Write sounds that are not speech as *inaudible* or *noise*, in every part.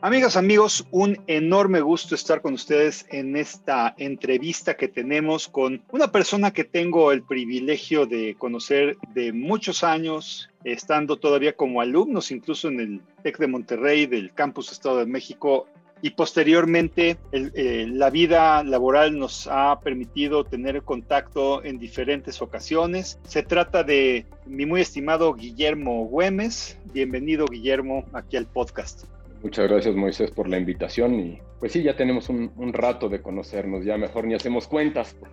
Amigas, amigos, un enorme gusto estar con ustedes en esta entrevista que tenemos con una persona que tengo el privilegio de conocer de muchos años, estando todavía como alumnos, incluso en el TEC de Monterrey del Campus Estado de México. Y posteriormente eh, la vida laboral nos ha permitido tener contacto en diferentes ocasiones. Se trata de mi muy estimado Guillermo Güemes. Bienvenido Guillermo aquí al podcast. Muchas gracias Moisés por la invitación y pues sí, ya tenemos un, rato de conocernos, ya mejor ni hacemos cuentas. *laughs*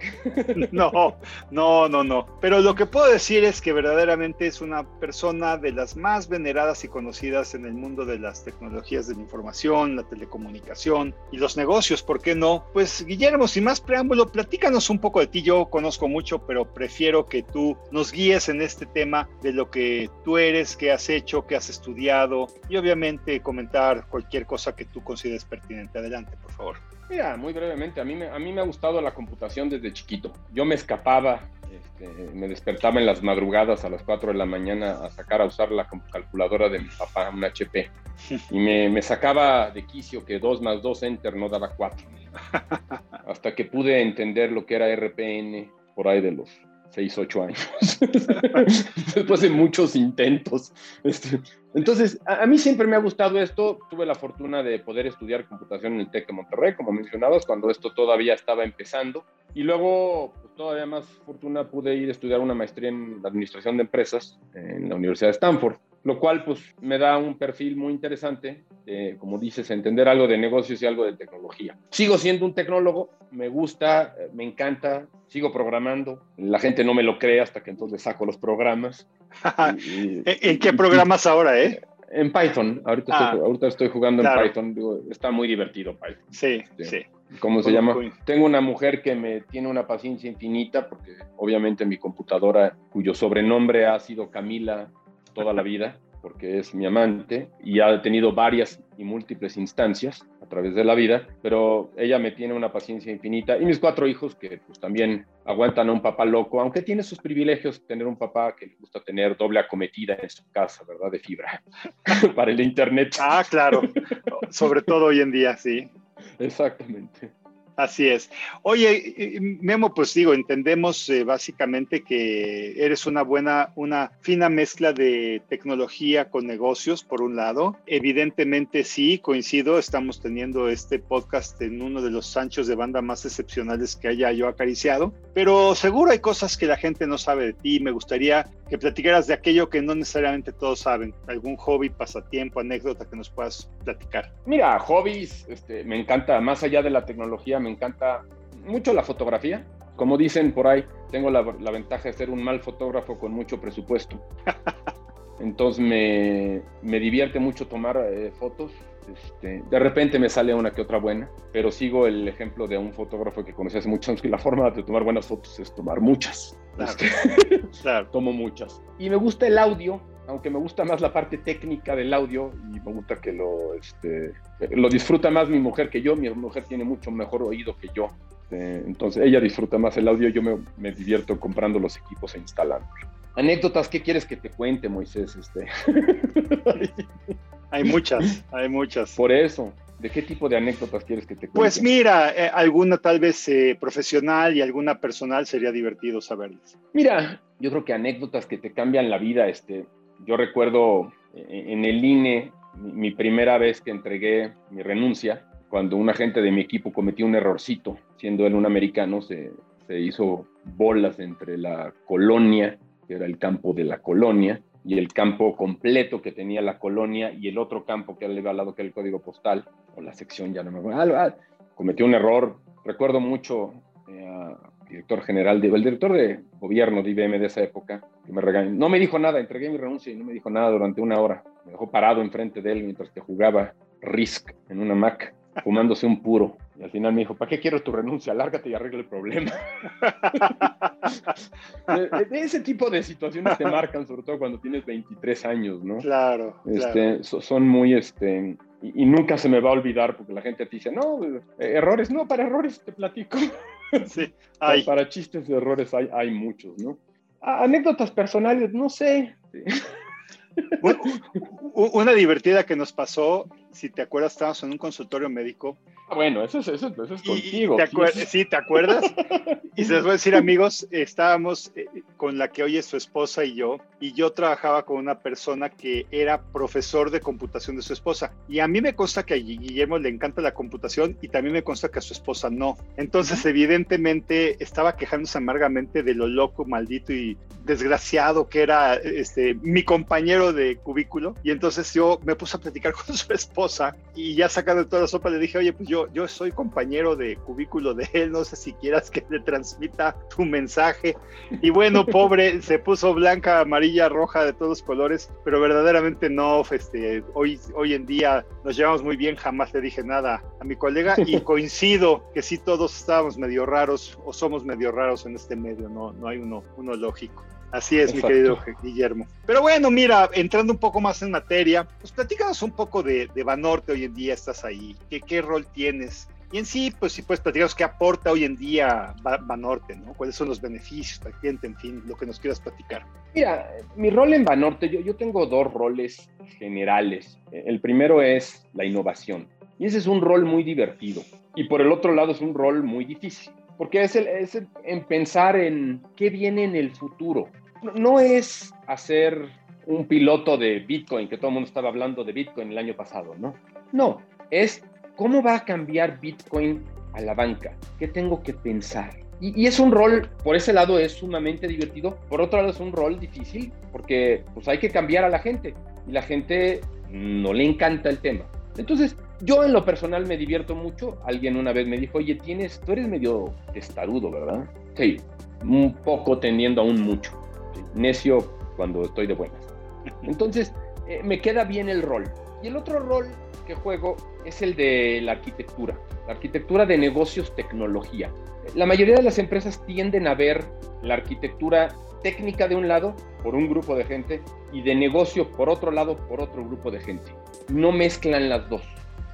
No, no, no, no. Pero lo que puedo decir es que verdaderamente es una persona de las más veneradas y conocidas en el mundo de las tecnologías de la información, la telecomunicación y los negocios, ¿por qué no? Pues Guillermo, sin más preámbulo, platícanos un poco de ti. Yo conozco mucho, pero prefiero que tú nos guíes en este tema de lo que tú eres, qué has hecho, qué has estudiado y obviamente comentar cualquier cosa que tú consideres pertinente. Adelante por favor. Mira, muy brevemente, a mí, me, a mí me ha gustado la computación desde chiquito. Yo me escapaba, este, me despertaba en las madrugadas a las 4 de la mañana a sacar a usar la calculadora de mi papá, un HP. Y me, me sacaba de quicio que 2 más 2 enter no daba 4. *laughs* Hasta que pude entender lo que era RPN por ahí de los 6, 8 años. *laughs* Después de muchos intentos. Este, entonces, a, mí siempre me ha gustado esto. Tuve la fortuna de poder estudiar computación en el TEC de Monterrey, como mencionabas, cuando esto todavía estaba empezando. Y luego, pues, todavía más fortuna, pude ir a estudiar una maestría en administración de empresas en la Universidad de Stanford lo cual pues me da un perfil muy interesante, como dices, entender algo de negocios y algo de tecnología. Sigo siendo un tecnólogo, me gusta, me encanta, sigo programando, la gente no me lo cree hasta que entonces saco los programas. *laughs* ¿En qué programas ahora, eh? En Python, ahorita, estoy, ah, ahorita estoy jugando en Python, está muy divertido Python. Sí, sí. ¿Cómo se llama? Tengo una mujer que me tiene una paciencia infinita porque obviamente mi computadora, cuyo sobrenombre ha sido Camila toda la vida, porque es mi amante y ha tenido varias y múltiples instancias a través de la vida, pero ella me tiene una paciencia infinita y mis cuatro hijos que pues también aguantan a un papá loco, aunque tiene sus privilegios tener un papá que le gusta tener doble acometida en su casa, ¿verdad? De fibra *laughs* para el internet. Ah, claro, *laughs* sobre todo hoy en día, sí. Exactamente. Así es. Oye, Memo, pues digo, entendemos eh, básicamente que eres una buena, una fina mezcla de tecnología con negocios, por un lado. Evidentemente sí, coincido, estamos teniendo este podcast en uno de los anchos de banda más excepcionales que haya yo acariciado, pero seguro hay cosas que la gente no sabe de ti. Me gustaría que platicaras de aquello que no necesariamente todos saben, algún hobby, pasatiempo, anécdota que nos puedas platicar. Mira, hobbies, este, me encanta, más allá de la tecnología, me encanta mucho la fotografía. Como dicen por ahí, tengo la, ventaja de ser un mal fotógrafo con mucho presupuesto. *laughs* Entonces me, me divierte mucho tomar eh, fotos. Este, de repente me sale una que otra buena, pero sigo el ejemplo de un fotógrafo que conocí hace muchos años que la forma de tomar buenas fotos es tomar muchas. Este, claro. *laughs* Tomo muchas. Y me gusta el audio, aunque me gusta más la parte técnica del audio y me gusta que lo, este, lo disfruta más mi mujer que yo. Mi mujer tiene mucho mejor oído que yo. Eh, entonces ella disfruta más el audio, yo me, me divierto comprando los equipos e instalándolos. Anécdotas, ¿qué quieres que te cuente, Moisés? Este? hay muchas, hay muchas. Por eso, ¿de qué tipo de anécdotas quieres que te cuente? Pues mira, eh, alguna tal vez eh, profesional y alguna personal sería divertido saberles. Mira, yo creo que anécdotas que te cambian la vida, este, yo recuerdo eh, en el INE mi primera vez que entregué mi renuncia, cuando un agente de mi equipo cometió un errorcito, siendo él un americano, se, se hizo bolas entre la colonia que era el campo de la colonia, y el campo completo que tenía la colonia y el otro campo que era al lado que era el código postal, o la sección, ya no me acuerdo. Ah, cometió un error. Recuerdo mucho eh, director general, de, el director de gobierno de IBM de esa época, que me regañó. No me dijo nada, entregué mi renuncia y no me dijo nada durante una hora. Me dejó parado enfrente de él mientras que jugaba Risk en una Mac, fumándose un puro. Y al final me dijo, ¿para qué quiero tu renuncia? Lárgate y arregla el problema. *laughs* ese tipo de situaciones te marcan, sobre todo cuando tienes 23 años, ¿no? Claro. Este, Son muy, este, y, nunca se me va a olvidar porque la gente te dice, no, eh, errores, no, para errores te platico. *laughs* Sí, hay. Para chistes de errores hay, hay muchos, ¿no? anécdotas personales, no sé. *laughs* Una divertida que nos pasó, si te acuerdas, estábamos en un consultorio médico Ah, bueno, eso es, eso, es contigo. sí, ¿te acuerdas? y se les voy a decir, amigos, estábamos eh, con la que hoy es su esposa y yo, y yo trabajaba con una persona que era profesor de computación de su esposa. Y a mí me consta que a Guillermo le encanta la computación y también me consta que a su esposa no. Entonces, evidentemente, estaba quejándose amargamente de lo loco, maldito y desgraciado que era este, mi compañero de cubículo. Y entonces yo me puse a platicar *laughs* con su esposa y ya sacando toda la sopa le dije, oye, pues yo yo, soy compañero de cubículo de él, no sé si quieras que le transmita tu mensaje. Y bueno, *laughs* pobre, se puso blanca, amarilla, roja, de todos colores, pero verdaderamente no, este, hoy, hoy en día nos llevamos muy bien, jamás le dije nada a mi colega y *laughs* coincido que sí todos estábamos medio raros o somos medio raros en este medio, no, no hay uno, uno lógico. Así es, mi querido Guillermo. Pero bueno, mira, entrando un poco más en materia, pues platícanos un poco de, de Banorte hoy en día, estás ahí, ¿Qué, qué rol tienes? Y en sí, pues sí puedes platicarnos qué aporta hoy en día Banorte, ¿no? ¿Cuáles son los beneficios para el cliente? En fin, lo que nos quieras platicar. Mira, mi rol en Banorte, yo, yo tengo dos roles generales. El primero es la innovación. Y ese es un rol muy divertido. Y por el otro lado es un rol muy difícil porque es, el, es en pensar en qué viene en el futuro. No, es hacer un piloto de Bitcoin, que todo el mundo estaba hablando de Bitcoin el año pasado, ¿no? No, es cómo va a cambiar Bitcoin a la banca, qué tengo que pensar. Y, es un rol, por ese lado es sumamente divertido, por otro lado es un rol difícil, porque pues hay que cambiar a la gente, y la gente no le encanta el tema. Entonces, yo en lo personal me divierto mucho. Alguien una vez me dijo, oye, tienes, tú eres medio testarudo, ¿verdad? Sí, un poco tendiendo a un mucho. Necio cuando estoy de buenas. Entonces, eh, me queda bien el rol. Y el otro rol que juego es el de la arquitectura, la arquitectura de negocios tecnología. La mayoría de las empresas tienden a ver la arquitectura técnica de un lado por un grupo de gente y de negocio por otro lado por otro grupo de gente. No mezclan las dos.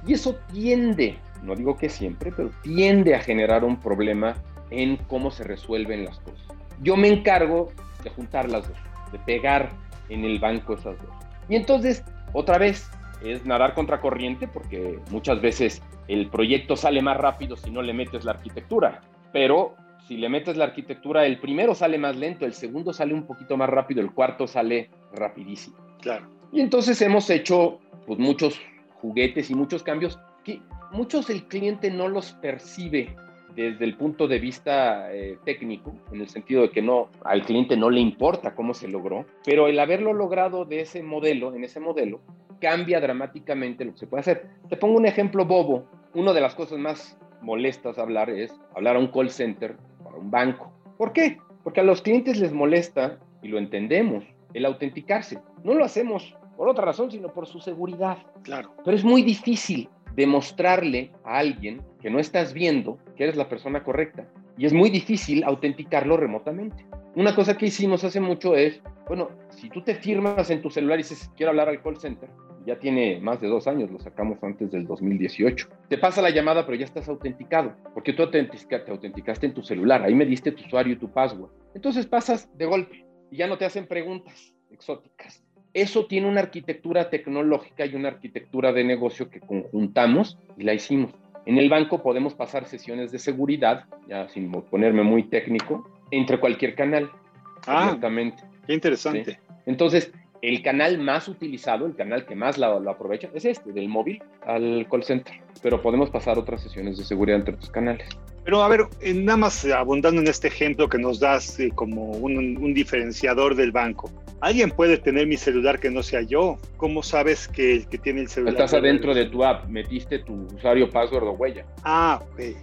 Y eso tiende, no digo que siempre, pero tiende a generar un problema en cómo se resuelven las cosas. Yo me encargo de juntar las dos, de pegar en el banco esas dos. Y entonces, otra vez, es nadar contra corriente porque muchas veces el proyecto sale más rápido si no le metes la arquitectura, pero si le metes la arquitectura, el primero sale más lento, el segundo sale un poquito más rápido, el cuarto sale rapidísimo. Claro. Y entonces hemos hecho pues, muchos juguetes y muchos cambios que muchos el cliente no los percibe desde el punto de vista eh, técnico, en el sentido de que no al cliente no le importa cómo se logró, pero el haberlo logrado de ese modelo, en ese modelo, cambia dramáticamente lo que se puede hacer. Te pongo un ejemplo bobo. Una de las cosas más molestas a hablar es hablar a un call center para un banco. ¿Por qué? Porque a los clientes les molesta, y lo entendemos, el autenticarse. No lo hacemos por otra razón, sino por su seguridad. Claro. Pero es muy difícil demostrarle a alguien que no estás viendo que eres la persona correcta. Y es muy difícil autenticarlo remotamente. Una cosa que hicimos hace mucho es, bueno, si tú te firmas en tu celular y dices, quiero hablar al call center, ya tiene más de dos años, lo sacamos antes del 2018. Te pasa la llamada, pero ya estás autenticado, porque tú te autenticaste en tu celular, ahí me diste tu usuario y tu password. Entonces pasas de golpe y ya no te hacen preguntas exóticas eso tiene una arquitectura tecnológica y una arquitectura de negocio que conjuntamos y la hicimos. En el banco podemos pasar sesiones de seguridad, ya sin ponerme muy técnico, entre cualquier canal. Ah, qué interesante. Entonces, el canal más utilizado, el canal que más lo, aprovecha, es este, del móvil al call center. Pero podemos pasar otras sesiones de seguridad entre otros canales. Pero a ver, nada más abundando en este ejemplo que nos das eh, como un, diferenciador del banco. ¿Alguien puede tener mi celular que no sea yo? ¿Cómo sabes que el que tiene el celular? Estás adentro de tu app, metiste tu usuario, password o huella. Ah.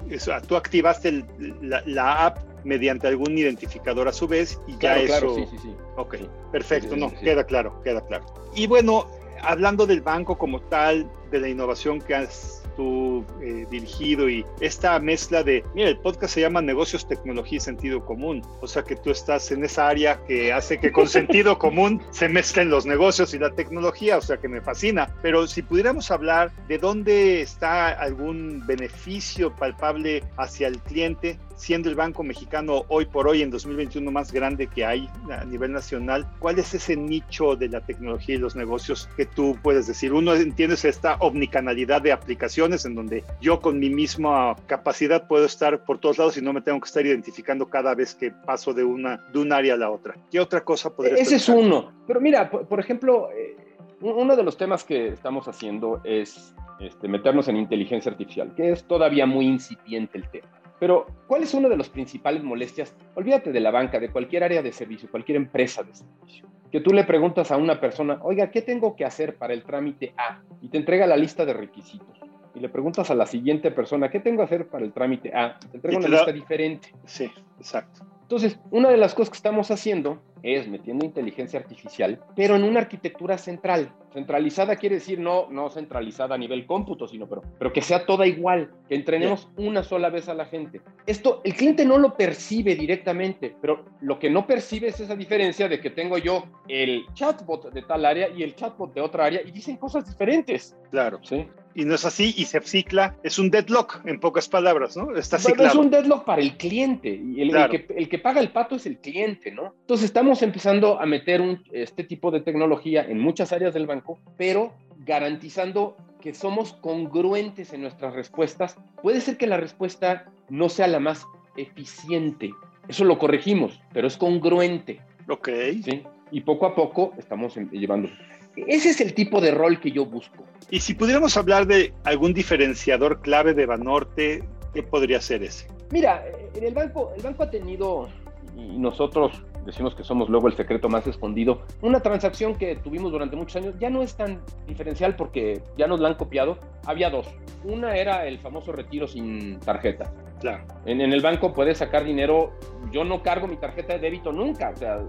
Eso, tú activaste la, app mediante algún identificador a su vez y ya eso. Claro, sí, sí, sí. Ok, perfecto, no, queda claro, queda claro. Y bueno, hablando del banco como tal, de la innovación que has tú eh, dirigido y esta mezcla de, mira, el podcast se llama Negocios, Tecnología y Sentido Común, o sea que tú estás en esa área que hace que con *laughs* sentido común se mezclen los negocios y la tecnología, o sea que me fascina, pero si pudiéramos hablar de dónde está algún beneficio palpable hacia el cliente, siendo el Banco Mexicano hoy por hoy en 2021 más grande que hay a nivel nacional, ¿cuál es ese nicho de la tecnología y los negocios que tú puedes decir? Uno entiendes esta omnicanalidad de aplicaciones en donde yo con mi misma capacidad puedo estar por todos lados y no me tengo que estar identificando cada vez que paso de una de un área a la otra. ¿Qué otra cosa podría Ese es uno. Pero mira, por, ejemplo, eh, uno de los temas que estamos haciendo es este, meternos en inteligencia artificial, que es todavía muy incipiente el tema. Pero, ¿cuál es una de las principales molestias? Olvídate de la banca, de cualquier área de servicio, cualquier empresa de servicio. Que tú le preguntas a una persona, oiga, ¿qué tengo que hacer para el trámite A? Y te entrega la lista de requisitos. Y le preguntas a la siguiente persona, ¿qué tengo que hacer para el trámite A? Te entrega una lista diferente. Sí, exacto. Entonces, una de las cosas que estamos haciendo es metiendo inteligencia artificial, pero en una arquitectura central. Centralizada quiere decir no, no centralizada a nivel cómputo, sino pero, pero que sea toda igual, que entrenemos una sola vez a la gente. Esto el cliente no lo percibe directamente, pero lo que no percibe es esa diferencia de que tengo yo el chatbot de tal área y el chatbot de otra área y dicen cosas diferentes. Claro. ¿Sí? Y no es así y se cicla, es un deadlock en pocas palabras, ¿no? Está ciclado. Es un deadlock para el cliente y el, que, el, que, paga el pato es el cliente, ¿no? Entonces estamos empezando a meter un, este tipo de tecnología en muchas áreas del banco, pero garantizando que somos congruentes en nuestras respuestas. Puede ser que la respuesta no sea la más eficiente, eso lo corregimos, pero es congruente. Ok. ¿sí? Y poco a poco estamos llevando ese es el tipo de rol que yo busco. Y si pudiéramos hablar de algún diferenciador clave de Banorte, ¿qué podría ser ese? Mira, en el banco, el banco ha tenido, y nosotros decimos que somos luego el secreto más escondido, una transacción que tuvimos durante muchos años ya no es tan diferencial porque ya nos la han copiado. Había dos. Una era el famoso retiro sin tarjeta. Claro. En, en el banco puedes sacar dinero. Yo no cargo mi tarjeta de débito nunca. O sea,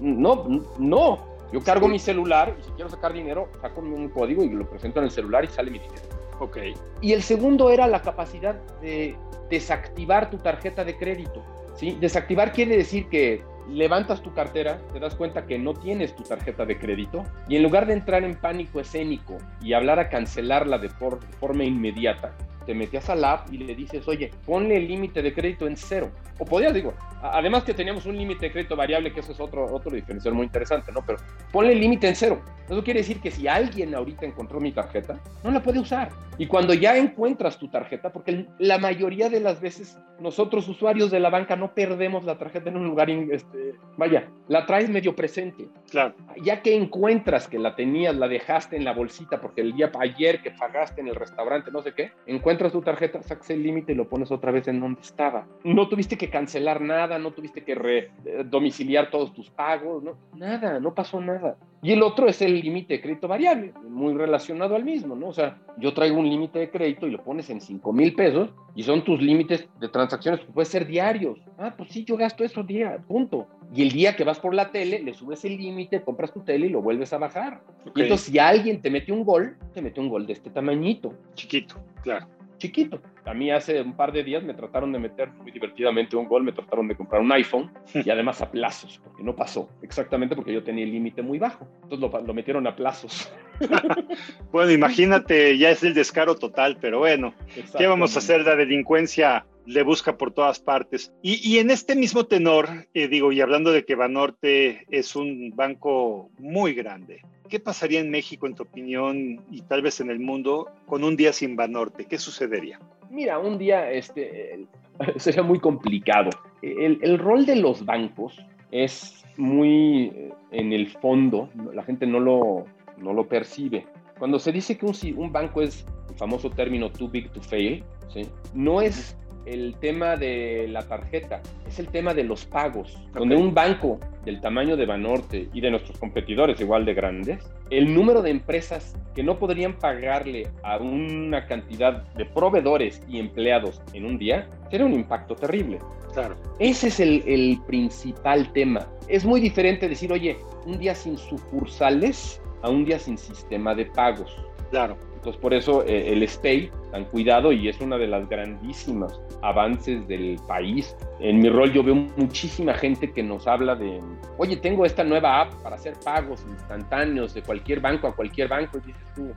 no, no. Yo cargo mi celular y si quiero sacar dinero, saco un código y lo presento en el celular y sale mi dinero. Ok. Y el segundo era la capacidad de desactivar tu tarjeta de crédito. ¿sí? Desactivar quiere decir que levantas tu cartera, te das cuenta que no tienes tu tarjeta de crédito y en lugar de entrar en pánico escénico y hablar a cancelarla de, por, de forma inmediata, te metías al app y le dices, oye, ponle el límite de crédito en cero. O podías, digo, además que teníamos un límite de crédito variable, que eso es otro, otro diferencial muy interesante, ¿no? Pero ponle el límite en cero. Eso quiere decir que si alguien ahorita encontró mi tarjeta, no la puede usar. Y cuando ya encuentras tu tarjeta, porque la mayoría de las veces nosotros usuarios de la banca no perdemos la tarjeta en un lugar, este, vaya, la traes medio presente. Claro. Ya que encuentras que la tenías, la dejaste en la bolsita porque el día ayer que pagaste en el restaurante, no sé qué, encuentras tu tarjeta, sacas el límite y lo pones otra vez en donde estaba. No tuviste que cancelar nada, no tuviste que re, eh, domiciliar todos tus pagos, no, nada, no pasó nada. Y el otro es el límite de crédito variable, muy relacionado al mismo, ¿no? O sea, yo traigo un límite de crédito y lo pones en 5 mil pesos y son tus límites de transacciones que pueden ser diarios. Ah, pues sí, yo gasto eso día, punto. Y el día que vas por la tele, le subes el límite, compras tu tele y lo vuelves a bajar. Y entonces, si alguien te mete un gol, te mete un gol de este tamañito. Chiquito, claro chiquito. A mí hace un par de días me trataron de meter muy divertidamente un gol, me trataron de comprar un iPhone *laughs* y además a plazos, porque no pasó, exactamente porque yo tenía el límite muy bajo. Entonces lo, metieron a plazos. *laughs* bueno, imagínate, ya es el descaro total, pero bueno, ¿qué vamos a hacer? La delincuencia le busca por todas partes. Y, en este mismo tenor, eh, digo, y hablando de que Banorte es un banco muy grande, ¿Qué pasaría en México, en tu opinión, y tal vez en el mundo, con un día sin Banorte? ¿Qué sucedería? Mira, un día este, *laughs* sería muy complicado. El, rol de los bancos es muy eh, en el fondo, la gente no lo, no lo percibe. Cuando se dice que un, un banco es el famoso término too big to fail, ¿sí? no es el tema de la tarjeta, es el tema de los pagos, donde un banco del tamaño de Banorte y de nuestros competidores igual de grandes, el número de empresas que no podrían pagarle a una cantidad de proveedores y empleados en un día, sería un impacto terrible. Claro. Ese es el, el principal tema. Es muy diferente decir, oye, un día sin sucursales a un día sin sistema de pagos. Claro. Entonces, por eso eh, el SPAY, tan cuidado, y es una de las grandísimas avances del país. En mi rol yo veo muchísima gente que nos habla de, oye, tengo esta nueva app para hacer pagos instantáneos de cualquier banco a cualquier banco. Y dices tú,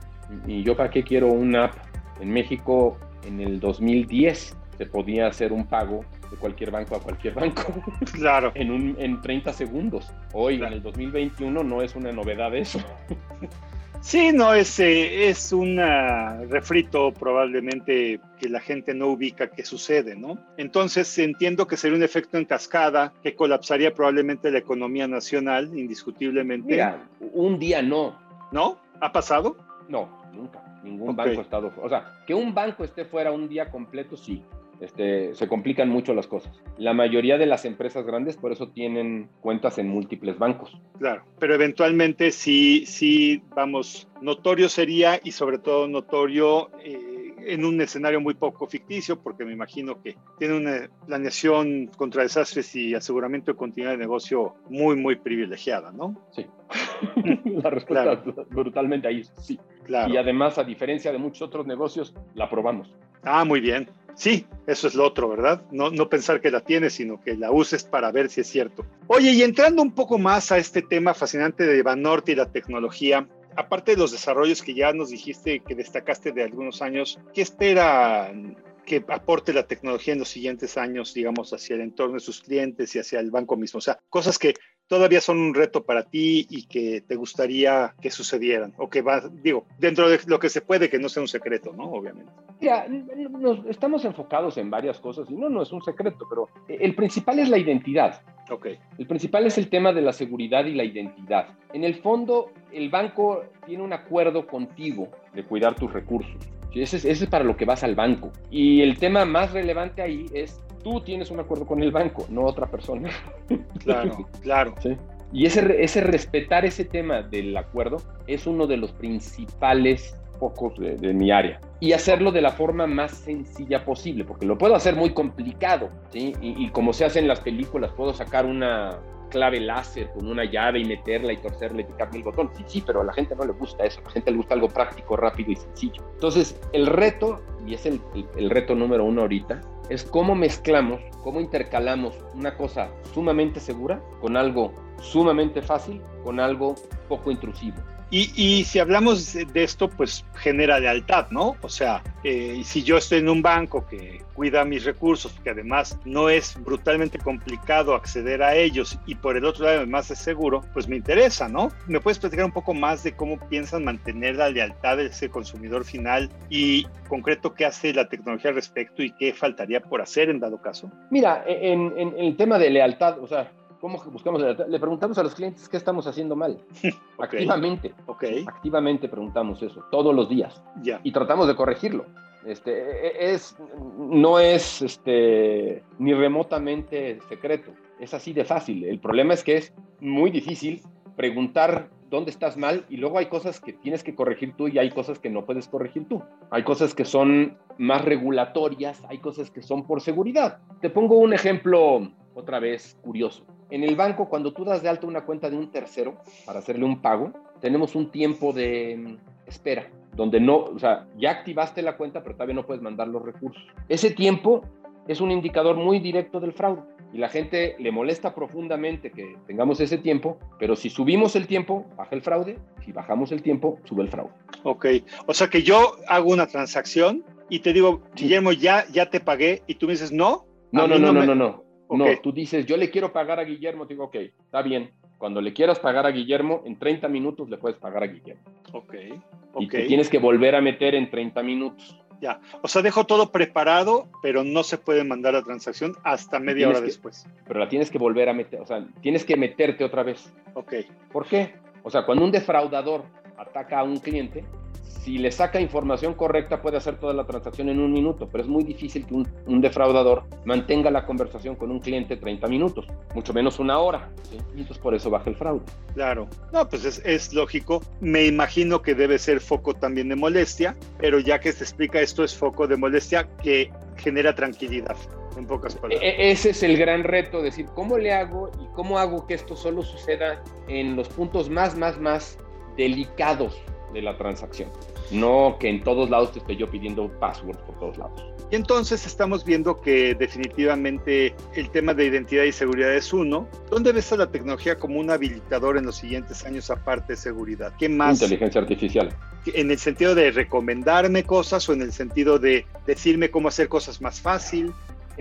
¿y yo para qué quiero una app? En México, en el 2010, se podía hacer un pago de cualquier banco a cualquier banco. *laughs* Claro. en, un, en 30 segundos. Hoy, en el 2021, no es una novedad eso. *laughs* Sí, no, es, eh, es un refrito probablemente que la gente no ubica que sucede, ¿no? Entonces entiendo que sería un efecto en cascada que colapsaría probablemente la economía nacional, indiscutiblemente. Mira, un día no. ¿No? ¿Ha pasado? No, nunca. Ningún banco ha estado. O sea, que un banco esté fuera un día completo, sí. Este, se complican mucho las cosas. La mayoría de las empresas grandes por eso tienen cuentas en múltiples bancos. Claro, pero eventualmente sí, sí, vamos, notorio sería y sobre todo notorio eh, en un escenario muy poco ficticio, porque me imagino que tiene una planeación contra desastres y aseguramiento de continuidad de negocio muy, muy privilegiada, ¿no? Sí. *laughs* la respuesta brutalmente ahí, sí. Claro. Y además, a diferencia de muchos otros negocios, la probamos. Ah, muy bien. Sí, eso es lo otro, ¿verdad? No, no pensar que la tienes, sino que la uses para ver si es cierto. Oye, y entrando un poco más a este tema fascinante de Banorte y la tecnología, aparte de los desarrollos que ya nos dijiste que destacaste de algunos años, ¿qué espera que aporte la tecnología en los siguientes años, digamos, hacia el entorno de sus clientes y hacia el banco mismo? O sea, cosas que todavía son un reto para ti y que te gustaría que sucedieran o que va, digo, dentro de lo que se puede, que no sea un secreto, ¿no? Obviamente. Mira, estamos enfocados en varias cosas y no, no es un secreto, pero el principal es la identidad. Ok. El principal es el tema de la seguridad y la identidad. En el fondo, el banco tiene un acuerdo contigo de cuidar tus recursos. Ese es, ese es para lo que vas al banco. Y el tema más relevante ahí es tú tienes un acuerdo con el banco, no otra persona. Claro, *laughs* claro. Y ese, ese respetar ese tema del acuerdo es uno de los principales focos de, mi área. Y hacerlo de la forma más sencilla posible, porque lo puedo hacer muy complicado, ¿sí? Y, y como se hace en las películas, puedo sacar una clave láser con una llave y meterla y torcerla y picarle el botón. Sí, sí, pero a la gente no le gusta eso. A la gente le gusta algo práctico, rápido y sencillo. Entonces, el reto, y es el, el reto número uno ahorita, es cómo mezclamos, cómo intercalamos una cosa sumamente segura con algo sumamente fácil, con algo poco intrusivo. Y, si hablamos de esto, pues genera lealtad, ¿no? O sea, eh, si yo estoy en un banco que cuida mis recursos, que además no es brutalmente complicado acceder a ellos y por el otro lado además es seguro, pues me interesa, ¿no? ¿Me puedes platicar un poco más de cómo piensan mantener la lealtad de ese consumidor final y concreto qué hace la tecnología al respecto y qué faltaría por hacer en dado caso? Mira, en, en el tema de lealtad, o sea, ¿Cómo buscamos Le preguntamos a los clientes qué estamos haciendo mal. *laughs* Activamente. Okay. Activamente preguntamos eso, todos los días. Ya. Y tratamos de corregirlo. Este, e, e, es, no es este, ni remotamente secreto. Es así de fácil. El problema es que es muy difícil preguntar dónde estás mal y luego hay cosas que tienes que corregir tú y hay cosas que no puedes corregir tú. Hay cosas que son más regulatorias, hay cosas que son por seguridad. Te pongo un ejemplo otra vez curioso. En el banco, cuando tú das de alta una cuenta de un tercero para hacerle un pago, tenemos un tiempo de mm, espera, donde no, o sea, ya activaste la cuenta, pero todavía no puedes mandar los recursos. Ese tiempo es un indicador muy directo del fraude y la gente le molesta profundamente que tengamos ese tiempo, pero si subimos el tiempo, baja el fraude, si bajamos el tiempo, sube el fraude. Ok, o sea que yo hago una transacción y te digo, Guillermo, ya, ya te pagué y tú me dices, no. No, no, no, no, no, no. No, tú dices, yo le quiero pagar a Guillermo, digo, ok, está bien. Cuando le quieras pagar a Guillermo, en 30 minutos le puedes pagar a Guillermo. Ok. Y te tienes que volver a meter en 30 minutos. Ya, o sea, dejo todo preparado, pero no se puede mandar la transacción hasta media hora después. Pero la tienes que volver a meter, o sea, tienes que meterte otra vez. Ok. ¿Por qué? O sea, cuando un defraudador ataca a un cliente, si le saca información correcta puede hacer toda la transacción en un minuto, pero es muy difícil que un, defraudador mantenga la conversación con un cliente 30 minutos, mucho menos una hora. Entonces por eso baja el fraude. Claro, no, pues es, es, lógico. Me imagino que debe ser foco también de molestia, pero ya que se explica esto es foco de molestia que genera tranquilidad. En pocas palabras. E, ese es el gran reto, decir, ¿cómo le hago y cómo hago que esto solo suceda en los puntos más, más, más delicados de la transacción. No que en todos lados te esté yo pidiendo passwords por todos lados. Y entonces estamos viendo que definitivamente el tema de identidad y seguridad es uno. ¿Dónde ves a la tecnología como un habilitador en los siguientes años aparte de seguridad? ¿Qué más? Inteligencia artificial. ¿En el sentido de recomendarme cosas o en el sentido de decirme cómo hacer cosas más fácil?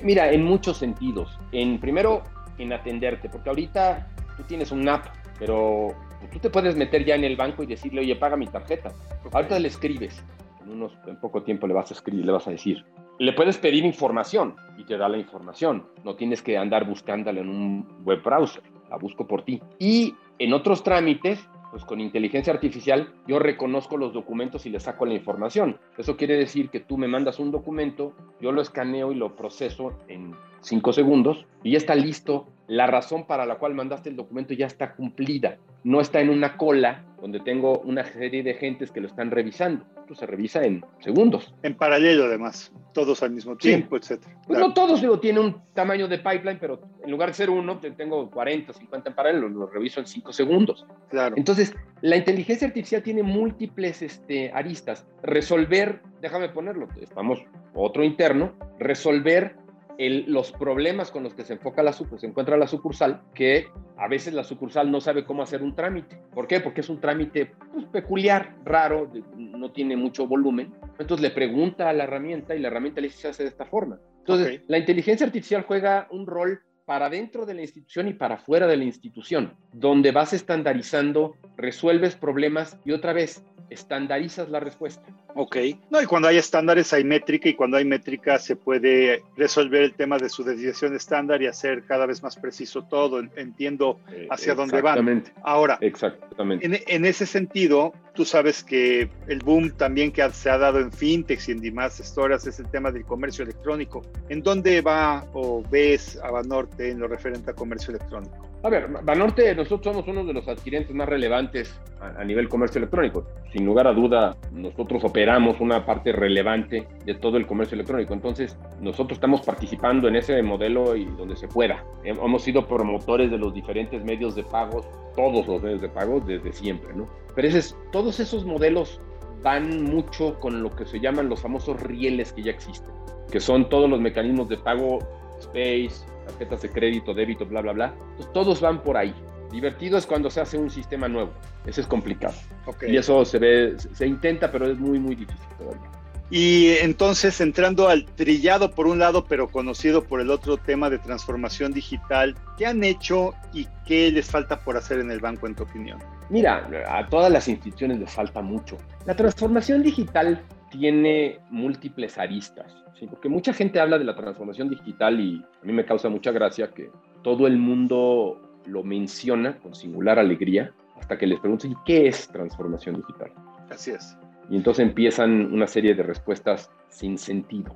Mira, en muchos sentidos. En primero, en atenderte, porque ahorita tú tienes un app, pero tú te puedes meter ya en el banco y decirle, oye, paga mi tarjeta. Ahorita le escribes. En, unos, en poco tiempo le vas a escribir, le vas a decir. Le puedes pedir información y te da la información. No tienes que andar buscándola en un web browser. La busco por ti. Y en otros trámites, pues con inteligencia artificial yo reconozco los documentos y le saco la información. Eso quiere decir que tú me mandas un documento, yo lo escaneo y lo proceso en cinco segundos y ya está listo. La razón para la cual mandaste el documento ya está cumplida. No está en una cola donde tengo una serie de gentes que lo están revisando. Esto se revisa en segundos. En paralelo, además, todos al mismo tiempo, etcétera. Pues no todos, digo, tiene un tamaño de pipeline, pero en lugar de ser uno, tengo 40, 50 en paralelo, lo reviso en cinco segundos. Claro. Entonces, la inteligencia artificial tiene múltiples este, aristas. Resolver, déjame ponerlo, estamos otro interno, resolver los problemas con los que se enfoca la se encuentra la sucursal, que a veces la sucursal no sabe cómo hacer un trámite. ¿Por qué? Porque es un trámite pues, peculiar, raro, no tiene mucho volumen. Entonces le pregunta a la herramienta y la herramienta le dice se hace de esta forma. Entonces, la inteligencia artificial juega un rol para dentro de la institución y para fuera de la institución, donde vas estandarizando, resuelves problemas y otra vez estandarizas la respuesta. Ok. No, y cuando hay estándares hay métrica y cuando hay métrica se puede resolver el tema de su desviación estándar y hacer cada vez más preciso todo. Entiendo eh, hacia dónde van. Ahora, Exactamente. En, en, ese sentido, tú sabes que el boom también que se ha dado en fintechs y en demás historias es el tema del comercio electrónico. ¿En dónde va o ves a Banorte en lo referente a comercio electrónico? A ver, Banorte, nosotros somos uno de los adquirentes más relevantes a, nivel comercio electrónico. Sin lugar a duda, nosotros operamos una parte relevante de todo el comercio electrónico. Entonces, nosotros estamos participando en ese modelo y donde se pueda. Hemos sido promotores de los diferentes medios de pagos, todos los medios de pago desde siempre, ¿no? Pero ese todos esos modelos van mucho con lo que se llaman los famosos rieles que ya existen, que son todos los mecanismos de pago, Space, tarjetas de crédito, débito, bla, bla, bla. todos van por ahí. Divertido es cuando se hace un sistema nuevo. Ese es complicado. Y eso se ve, se intenta, pero es muy, muy difícil todavía. Y entonces entrando al trillado por un lado, pero conocido por el otro tema de transformación digital, ¿qué han hecho y qué les falta por hacer en el banco, en tu opinión? Mira, a todas las instituciones les falta mucho. La transformación digital tiene múltiples aristas, ¿sí? porque mucha gente habla de la transformación digital y a mí me causa mucha gracia que todo el mundo lo menciona con singular alegría hasta que les pregunto, qué es transformación digital? Así es. Y entonces empiezan una serie de respuestas sin sentido.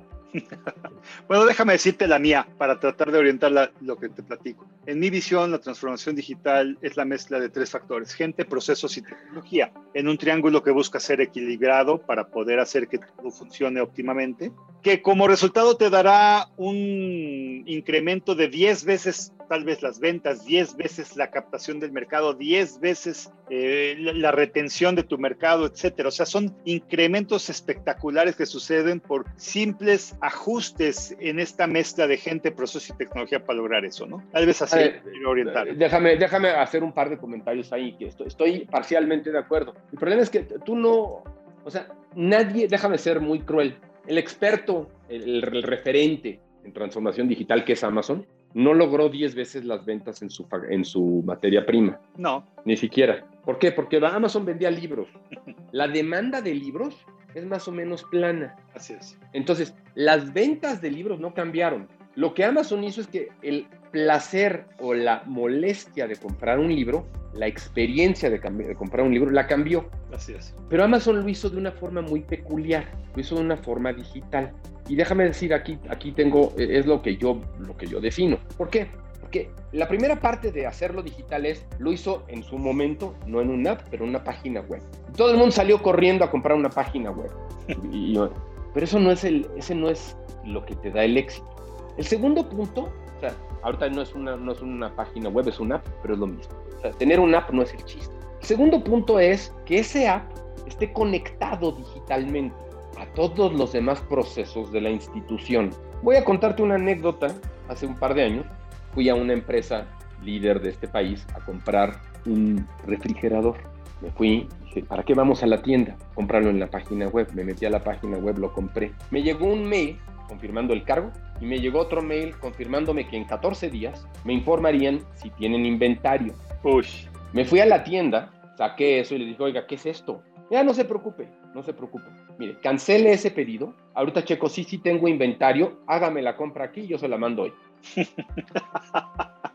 Bueno, déjame decirte la mía para tratar de orientar lo que te platico. En mi visión, la transformación digital es la mezcla de tres factores, gente, procesos y tecnología, en un triángulo que busca ser equilibrado para poder hacer que todo funcione óptimamente, que como resultado te dará un incremento de 10 veces tal vez las ventas, 10 veces la captación del mercado, 10 veces eh, la, retención de tu mercado, etcétera. O sea, son incrementos espectaculares que suceden por simples ajustes en esta mezcla de gente, proceso y tecnología para lograr eso, ¿no? Tal vez así orientar. Déjame, déjame hacer un par de comentarios ahí, que estoy, estoy parcialmente de acuerdo. El problema es que tú no, o sea, nadie, déjame ser muy cruel, el experto, el, el referente en transformación digital que es Amazon, no logró 10 veces las ventas en su, en su materia prima. No. Ni siquiera. ¿Por qué? Porque Amazon vendía libros. *laughs* La demanda de libros es más o menos plana. Así es. Entonces, las ventas de libros no cambiaron. Lo que Amazon hizo es que el placer o la molestia de comprar un libro, la experiencia de, de, comprar un libro, la cambió. Así es. Pero Amazon lo hizo de una forma muy peculiar, lo hizo de una forma digital. Y déjame decir, aquí, aquí tengo, e, es lo que, yo, lo que yo defino. ¿Por qué? Porque la primera parte de hacerlo digital es, lo hizo en su momento, no en una app, pero en una página web. Todo el mundo salió corriendo a comprar una página web. *laughs* pero eso no es, el, ese no es lo que te da el éxito. El segundo punto, o sea, ahorita no es una, no es una página web, es una app, pero es lo mismo. O sea, tener una app no es el chiste. El segundo punto es que ese app esté conectado digitalmente a todos los demás procesos de la institución. Voy a contarte una anécdota. Hace un par de años fui a una empresa líder de este país a comprar un refrigerador. Me fui, dije, ¿para qué vamos a la tienda? Comprarlo en la página web. Me metí a la página web, lo compré. Me llegó un mail confirmando el cargo y me llegó otro mail confirmándome que en 14 días me informarían si tienen inventario. Uy. Me fui a la tienda, saqué eso y le dije, oiga, ¿qué es esto? Ya no se preocupe, no se preocupe. Mire, cancele ese pedido. Ahorita checo, sí, sí tengo inventario. Hágame la compra aquí y yo se la mando hoy. *laughs*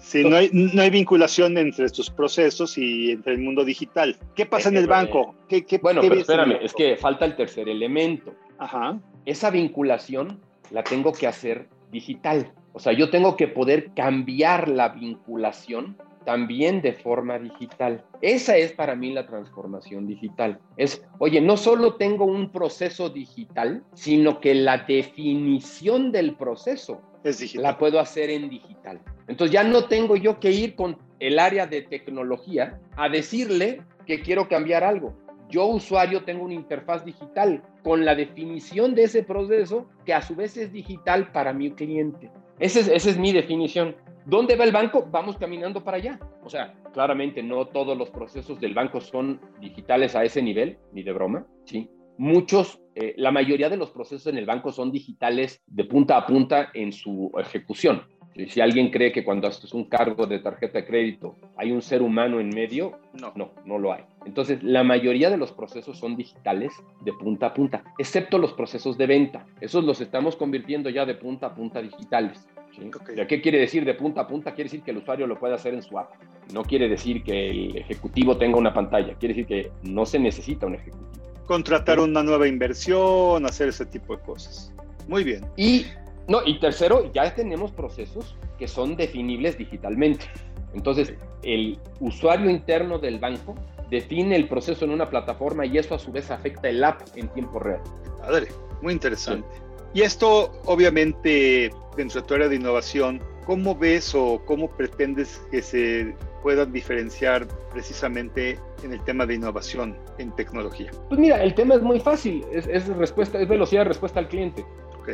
Sí, no hay, no hay vinculación entre estos procesos y entre el mundo digital. ¿Qué pasa en el banco? ¿Qué, qué, bueno, qué pero espérame, es que falta el tercer elemento. Ajá. Esa vinculación la tengo que hacer digital. O sea, yo tengo que poder cambiar la vinculación también de forma digital. Esa es para mí la transformación digital. Es, oye, no solo tengo un proceso digital, sino que la definición del proceso Es digital. la puedo hacer en digital. Entonces ya no tengo yo que ir con el área de tecnología a decirle que quiero cambiar algo. Yo usuario tengo una interfaz digital con la definición de ese proceso que a su vez es digital para mi cliente. Esa es, esa es mi definición. ¿Dónde va el banco? Vamos caminando para allá. O sea, claramente no todos los procesos del banco son digitales a ese nivel, ni de broma, ¿sí? Muchos, eh, la mayoría de los procesos en el banco son digitales de punta a punta en su ejecución. Si- Si alguien cree que cuando haces un cargo de tarjeta de crédito hay un ser humano en medio, No. no, no lo hay. Entonces, la mayoría de los procesos son digitales de punta a punta, excepto los procesos de venta. Esos los estamos convirtiendo ya de punta a punta digitales. ¿sí? Ok. ¿Ya ¿Qué quiere decir de punta a punta? Quiere decir que el usuario lo puede hacer en su app. No quiere decir que el ejecutivo tenga una pantalla. Quiere decir que no se necesita un ejecutivo. Contratar una nueva inversión, hacer ese tipo de cosas. Muy bien. Y, no, y tercero, ya tenemos procesos que son definibles digitalmente. Entonces, el usuario interno del banco define el proceso en una plataforma y eso a su vez afecta el app en tiempo real. Padre, muy interesante. Y esto, obviamente, dentro de tu área de innovación, ¿cómo ves o cómo pretendes que se puedan diferenciar precisamente en el tema de innovación en tecnología? Pues mira, el tema es muy fácil, es, es respuesta, es velocidad de respuesta al cliente. ¿Ok?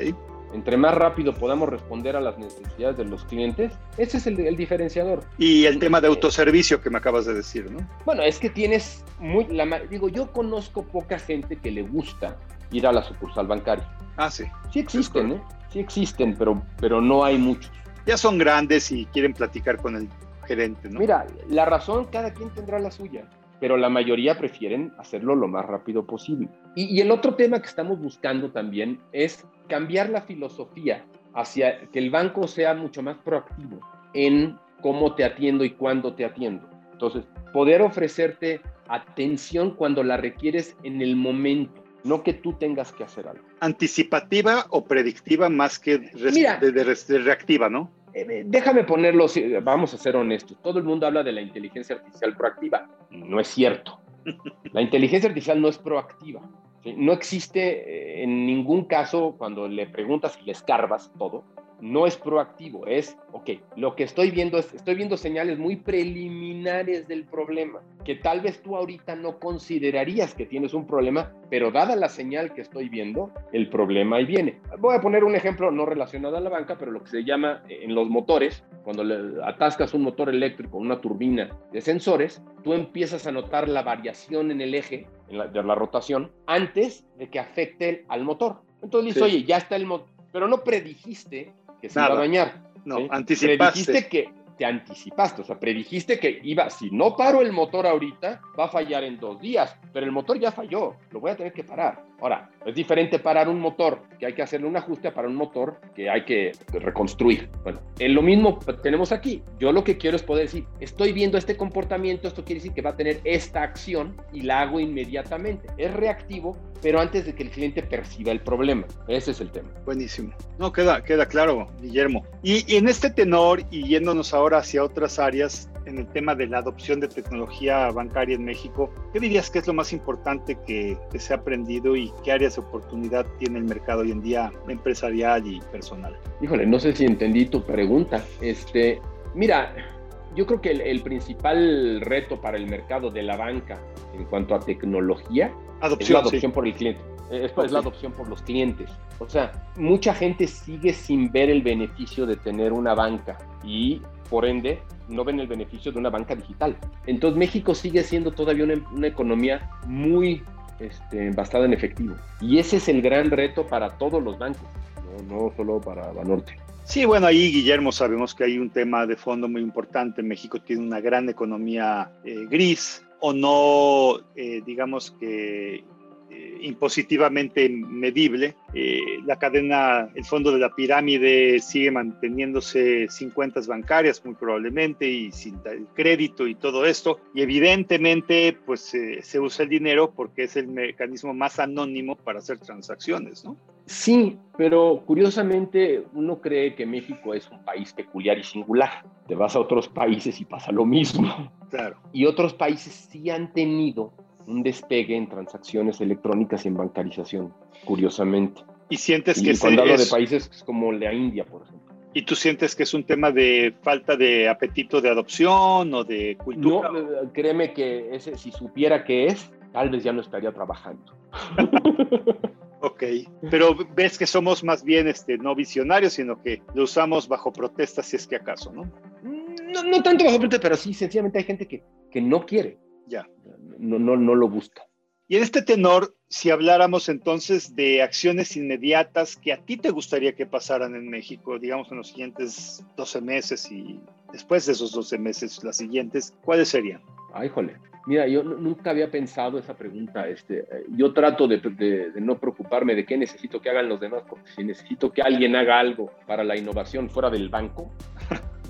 Entre más rápido podamos responder a las necesidades de los clientes, ese es el, el diferenciador. Y el tema de autoservicio que me acabas de decir, ¿no? Bueno, es que tienes muy, la, digo, yo conozco poca gente que le gusta ir a la sucursal bancaria. Ah, sí. Sí existen, ¿eh? Sí existen, pero, pero no hay muchos. Ya son grandes y quieren platicar con el gerente, ¿no? Mira, la razón cada quien tendrá la suya, pero la mayoría prefieren hacerlo lo más rápido posible. Y, y el otro tema que estamos buscando también es cambiar la filosofía hacia que el banco sea mucho más proactivo en cómo te atiendo y cuándo te atiendo. Entonces, poder ofrecerte atención cuando la requieres en el momento, no que tú tengas que hacer algo. Anticipativa o predictiva más que res- Mira. de, de res- de reactiva, ¿no? Eh, déjame ponerlo, vamos a ser honestos, todo el mundo habla de la inteligencia artificial proactiva. No es cierto. La inteligencia artificial no es proactiva. No existe eh, en ningún caso cuando le preguntas y le escarbas todo, no es proactivo, es, ok, lo que estoy viendo es, estoy viendo señales muy preliminares del problema, que tal vez tú ahorita no considerarías que tienes un problema, pero dada la señal que estoy viendo, el problema ahí viene. Voy a poner un ejemplo no relacionado a la banca, pero lo que se llama eh, en los motores, cuando le atascas un motor eléctrico, una turbina de sensores, tú empiezas a notar la variación en el eje en la- de la rotación antes de que afecte al motor. Entonces dices, Sí. oye, ya está el motor, pero no predijiste que se iba a Nada. dañar. No, ¿sí? anticipaste. Predijiste que te anticipaste, o sea, predijiste que iba, si no paro el motor ahorita, va a fallar en dos días, pero el motor ya falló, lo voy a tener que parar. Ahora, es diferente parar un motor, que hay que hacerle un ajuste para un motor que hay que reconstruir. Bueno, es lo mismo tenemos aquí. Yo lo que quiero es poder decir, estoy viendo este comportamiento, esto quiere decir que va a tener esta acción y la hago inmediatamente. Es reactivo, pero antes de que el cliente perciba el problema. Ese es el tema. Buenísimo. No, queda, queda claro, Guillermo. Y, y en este tenor, y yéndonos ahora hacia otras áreas, en el tema de la adopción de tecnología bancaria en México, ¿qué dirías que es lo más importante que, que se ha aprendido y qué áreas de oportunidad tiene el mercado hoy en día empresarial y personal? Híjole, no sé si entendí tu pregunta. Este, mira, yo creo que el, principal reto para el mercado de la banca en cuanto a tecnología es la adopción por el cliente. Es, es la adopción por los clientes. O sea, mucha gente sigue sin ver el beneficio de tener una banca y por ende no ven el beneficio de una banca digital. Entonces México sigue siendo todavía una, economía muy este, basada en efectivo. Y ese es el gran reto para todos los bancos, no, solo para Banorte. Sí, bueno, ahí Guillermo sabemos que hay un tema de fondo muy importante. México tiene una gran economía eh, gris o no, eh, digamos que impositivamente medible. Eh, la cadena, el fondo de la pirámide sigue manteniéndose sin cuentas bancarias muy probablemente y sin crédito y todo esto. Y evidentemente pues eh, se usa el dinero porque es el mecanismo más anónimo para hacer transacciones, ¿no? Sí, pero curiosamente uno cree que México es un país peculiar y singular. Te vas a otros países y pasa lo mismo. Claro. Y otros países sí han tenido un despegue en transacciones electrónicas y en bancarización, curiosamente. ¿Y sientes que cuando hablo de países como la India, por ejemplo? ¿Y tú sientes que es un tema de falta de apetito de adopción o de cultura? No, eh, créeme que ese, si supiera qué es, tal vez ya no estaría trabajando. *laughs* ok, pero ves que somos más bien este, no visionarios, sino que lo usamos bajo protesta si es que acaso, ¿no? No, no tanto bajo protesta, pero sí, sencillamente hay gente que, que no quiere. Ya no, no, no lo busca. Y en este tenor, si habláramos entonces de acciones inmediatas que a ti te gustaría que pasaran en México, digamos en los siguientes 12 meses y después de esos 12 meses, las siguientes, ¿cuáles serían? Ay, jole. Mira, yo nunca había pensado esa pregunta. Este, yo trato de, de, no preocuparme de qué necesito que hagan los demás, porque si necesito que alguien haga algo para la innovación fuera del banco,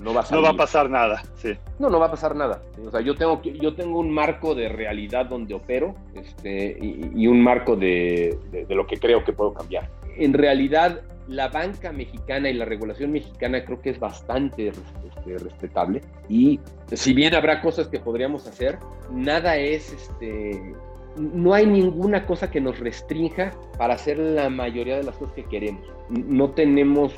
no va a, pasar nada, sí. No, no va a pasar nada. O sea, yo tengo, yo tengo un marco de realidad donde opero este, y, un marco de, lo que creo que puedo cambiar. En realidad, la banca mexicana y la regulación mexicana creo que es bastante este, respetable y si bien habrá cosas que podríamos hacer, nada es este no hay ninguna cosa que nos restrinja para hacer la mayoría de las cosas que queremos. No tenemos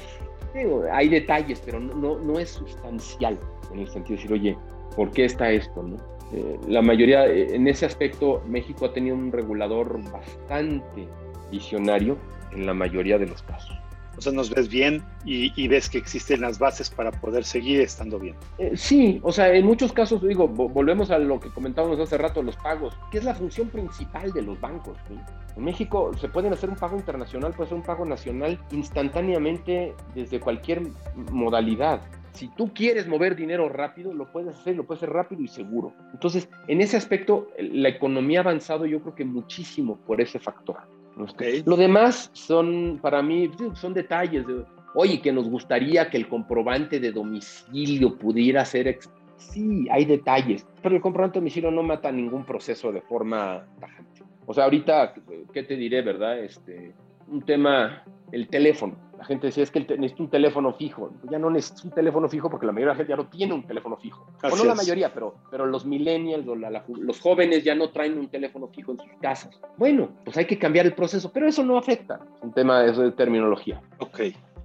hay detalles, pero no, no, es sustancial en el sentido de decir, oye, ¿por qué está esto? No? Eh, la mayoría, eh, en ese aspecto, México ha tenido un regulador bastante visionario en la mayoría de los casos. O sea, nos ves bien y, ves que existen las bases para poder seguir estando bien. Eh, sí, o sea, en muchos casos, digo, volvemos a lo que comentábamos hace rato, los pagos, que es la función principal de los bancos. En México se pueden hacer un pago internacional, puede ser un pago nacional instantáneamente desde cualquier modalidad. Si tú quieres mover dinero rápido, lo puedes hacer, lo puedes hacer rápido y seguro. Entonces, en ese aspecto, la economía ha avanzado yo creo que muchísimo por ese factor. Lo demás son, para mí, son detalles. Oye, que nos gustaría que el comprobante de domicilio pudiera ser... Sí, hay detalles, pero el comprobante de domicilio no mata ningún proceso de forma tajante. O sea, ahorita, ¿qué te diré, verdad? Este, un tema, el teléfono. La gente decía, es que necesito un teléfono fijo. Ya no necesito un teléfono fijo porque la mayoría de la gente ya no tiene un teléfono fijo. o no la mayoría, pero, pero los millennials o los jóvenes ya no traen un teléfono fijo en sus casas. Bueno, pues hay que cambiar el proceso, pero eso no afecta. Es un tema de terminología. Ok.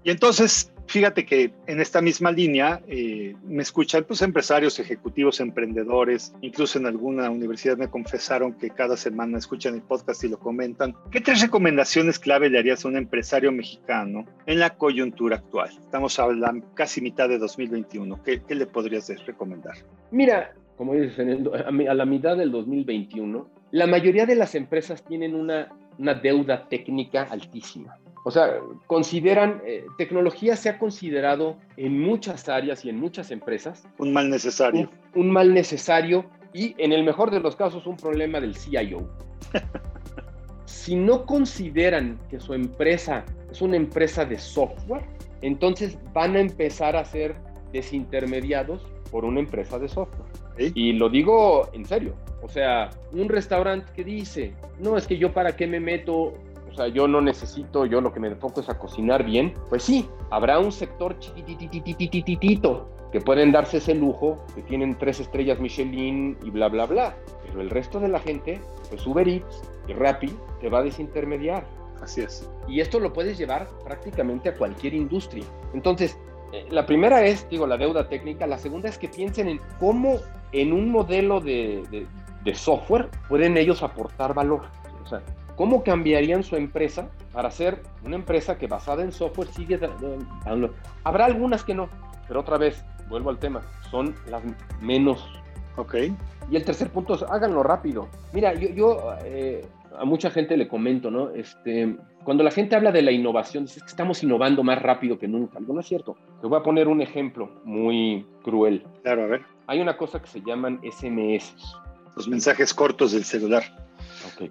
Y entonces, fíjate que en esta misma línea eh, me escuchan pues, empresarios, ejecutivos, emprendedores, incluso en alguna universidad me confesaron que cada semana escuchan el podcast y lo comentan. ¿Qué tres recomendaciones clave le harías a un empresario mexicano en la coyuntura actual? Estamos la casi mitad de 2021. ¿Qué, qué le podrías recomendar? Mira, como dices, a la mitad del 2021, la mayoría de las empresas tienen una, una deuda técnica altísima. O sea, consideran, eh, tecnología se ha considerado en muchas áreas y en muchas empresas. Un mal necesario. Un, mal necesario y en el mejor de los casos un problema del CIO. *laughs* si no consideran que su empresa es una empresa de software, entonces van a empezar a ser desintermediados por una empresa de software. Y lo digo en serio. O sea, un restaurante que dice, no, es que yo para qué me meto o sea, yo no necesito, yo lo que me enfoco es a cocinar bien, pues sí, habrá un sector chiquitititititito que pueden darse ese lujo, que tienen tres estrellas Michelin y bla, bla, bla. Pero el resto de la gente, pues Uber Eats y Rappi te va a desintermediar. Así es. Y esto lo puedes llevar prácticamente a cualquier industria. Entonces, eh, la primera es, digo, la deuda técnica. La segunda es que piensen en cómo en un modelo de, de, software pueden ellos aportar valor. O sea, ¿cómo cambiarían su empresa para ser una empresa que basada en software sigue dando? Habrá algunas que no, pero otra vez, vuelvo al tema, son las menos. Ok. Y el tercer punto es, háganlo rápido. Mira, yo, yo eh, a mucha gente le comento, ¿no? Este, cuando la gente habla de la innovación, dice que estamos innovando más rápido que nunca. no es cierto. Te voy a poner un ejemplo muy cruel. Claro, a ver. Hay una cosa que se llaman SMS. Los mensajes cortos del celular. Ok.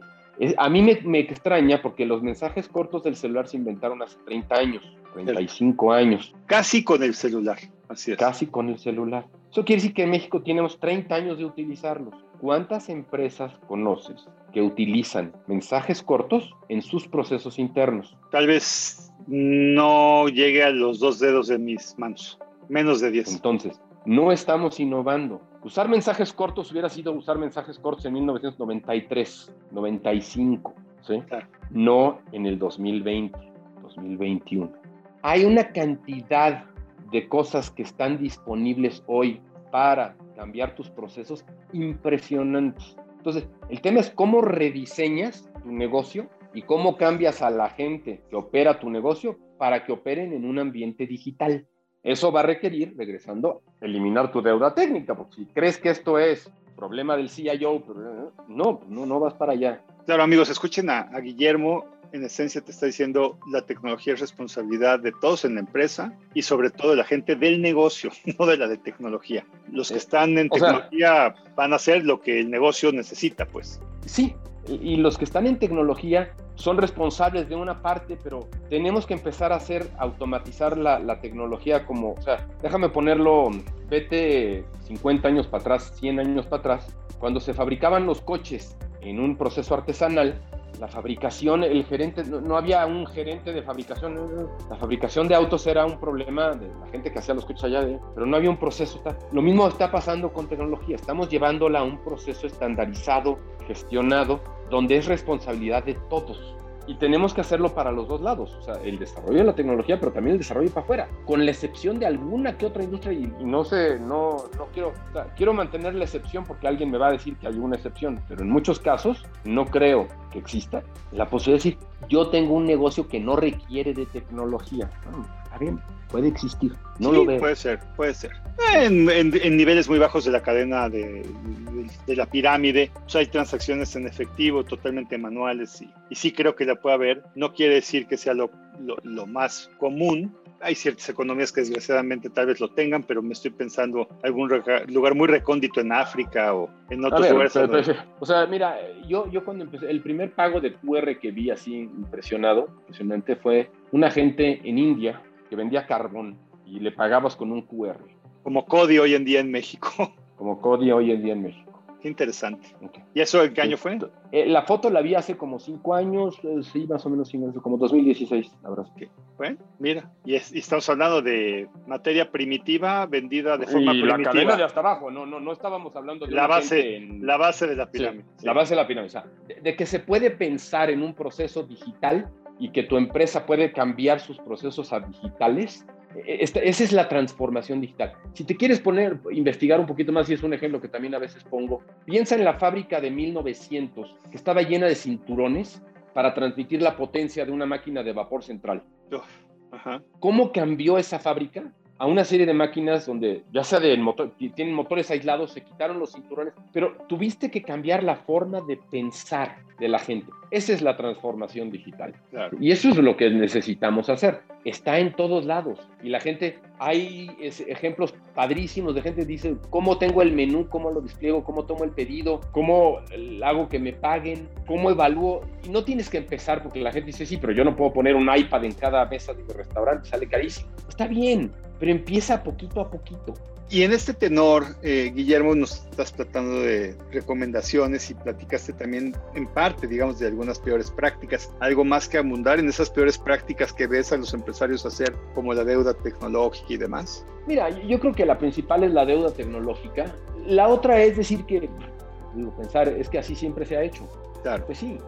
A mí me, me, extraña porque los mensajes cortos del celular se inventaron hace 30 años, 35 años. Casi con el celular, así es. Casi con el celular. Eso quiere decir que en México tenemos 30 años de utilizarlos. ¿Cuántas empresas conoces que utilizan mensajes cortos en sus procesos internos? Tal vez no llegue a los dos dedos de mis manos, menos de 10. Entonces, no estamos innovando. Usar mensajes cortos hubiera sido usar mensajes cortos en 1993, 95, ¿sí? No en el 2020, 2021. Hay una cantidad de cosas que están disponibles hoy para cambiar tus procesos impresionantes. Entonces, el tema es cómo rediseñas tu negocio y cómo cambias a la gente que opera tu negocio para que operen en un ambiente digital. Eso va a requerir, regresando, eliminar tu deuda técnica, porque si crees que esto es problema del CIO, no, no, no vas para allá. Claro, amigos, escuchen a, a Guillermo en esencia te está diciendo la tecnología es responsabilidad de todos en la empresa y sobre todo de la gente del negocio, *laughs* no de la de tecnología. Los que están en tecnología van a hacer lo que el negocio necesita, pues. Sí, y los que están en tecnología son responsables de una parte, pero tenemos que empezar a hacer, automatizar la, la, tecnología como, o sea, déjame ponerlo, vete 50 años para atrás, 100 años para atrás, cuando se fabricaban los coches en un proceso artesanal, la fabricación, el gerente, no, había un gerente de fabricación, la fabricación de autos era un problema de la gente que hacía los coches allá, pero no había un proceso. Lo mismo está pasando con tecnología, estamos llevándola a un proceso estandarizado, gestionado, donde es responsabilidad de todos. Y tenemos que hacerlo para los dos lados, o sea, el desarrollo de la tecnología, pero también el desarrollo para afuera, con la excepción de alguna que otra industria, y, no sé, no, no quiero, o sea, quiero mantener la excepción porque alguien me va a decir que hay una excepción, pero en muchos casos no creo que exista la posibilidad de decir, yo tengo un negocio que no requiere de tecnología. Está bien, puede existir, no lo veo. Puede ser, puede ser. En, en, niveles muy bajos de la cadena de, de, la pirámide, pues hay transacciones en efectivo totalmente manuales y, y, sí creo que la puede haber. No quiere decir que sea lo, lo, lo más común, hay ciertas economías que desgraciadamente tal vez lo tengan, pero me estoy pensando algún lugar muy recóndito en África o en otros lugares. o sea, mira, yo, yo cuando empecé, el primer pago de QR que vi así impresionado, impresionante, fue una gente en India que vendía carbón y le pagabas con un QR. Como Cody hoy en día en México. Como Cody hoy en día en México. Qué interesante. ¿Y eso en qué año fue? Eh, la foto la vi hace como cinco años, eh, sí, más o menos como 2016, la verdad. que Bueno, mira, y, estamos hablando de materia primitiva vendida de forma y primitiva. la cadena de hasta abajo, no, no, no estábamos hablando de la base, la base de la pirámide. La base de la pirámide, o sea, de, que se puede pensar en un proceso digital y que tu empresa puede cambiar sus procesos a digitales e-, esta, esa es la transformación digital. Si te quieres poner, investigar un poquito más, y es un ejemplo que también a veces pongo, piensa en la fábrica de 1900, que estaba llena de cinturones para transmitir la potencia de una máquina de vapor central. ¿Cómo cambió esa fábrica? A una serie de máquinas donde ya sea de motor, tienen motores aislados, se quitaron los cinturones, pero tuviste que cambiar la forma de pensar de la gente. Esa es la transformación digital. Y eso es lo que necesitamos hacer. Está en todos lados. Y la gente, hay ejemplos padrísimos de gente que dice, ¿cómo tengo el menú? ¿Cómo lo despliego? ¿Cómo tomo el pedido? ¿Cómo hago que me paguen? ¿Cómo evalúo? Y no tienes que empezar porque la gente dice, sí, pero yo no puedo poner un iPad en cada mesa de mi restaurante, sale carísimo. Está bien, pero empieza poquito a poquito. Y en este tenor, eh, Guillermo, nos estás tratando de recomendaciones y platicaste también en parte, digamos, de algunas peores prácticas. ¿Algo más que abundar en esas peores prácticas que ves a los empresarios hacer, como la deuda tecnológica y demás? Mira, yo creo que la principal es la deuda tecnológica. La otra es decir que, digo, pensar, es que así siempre se ha hecho. Claro. Pues sí,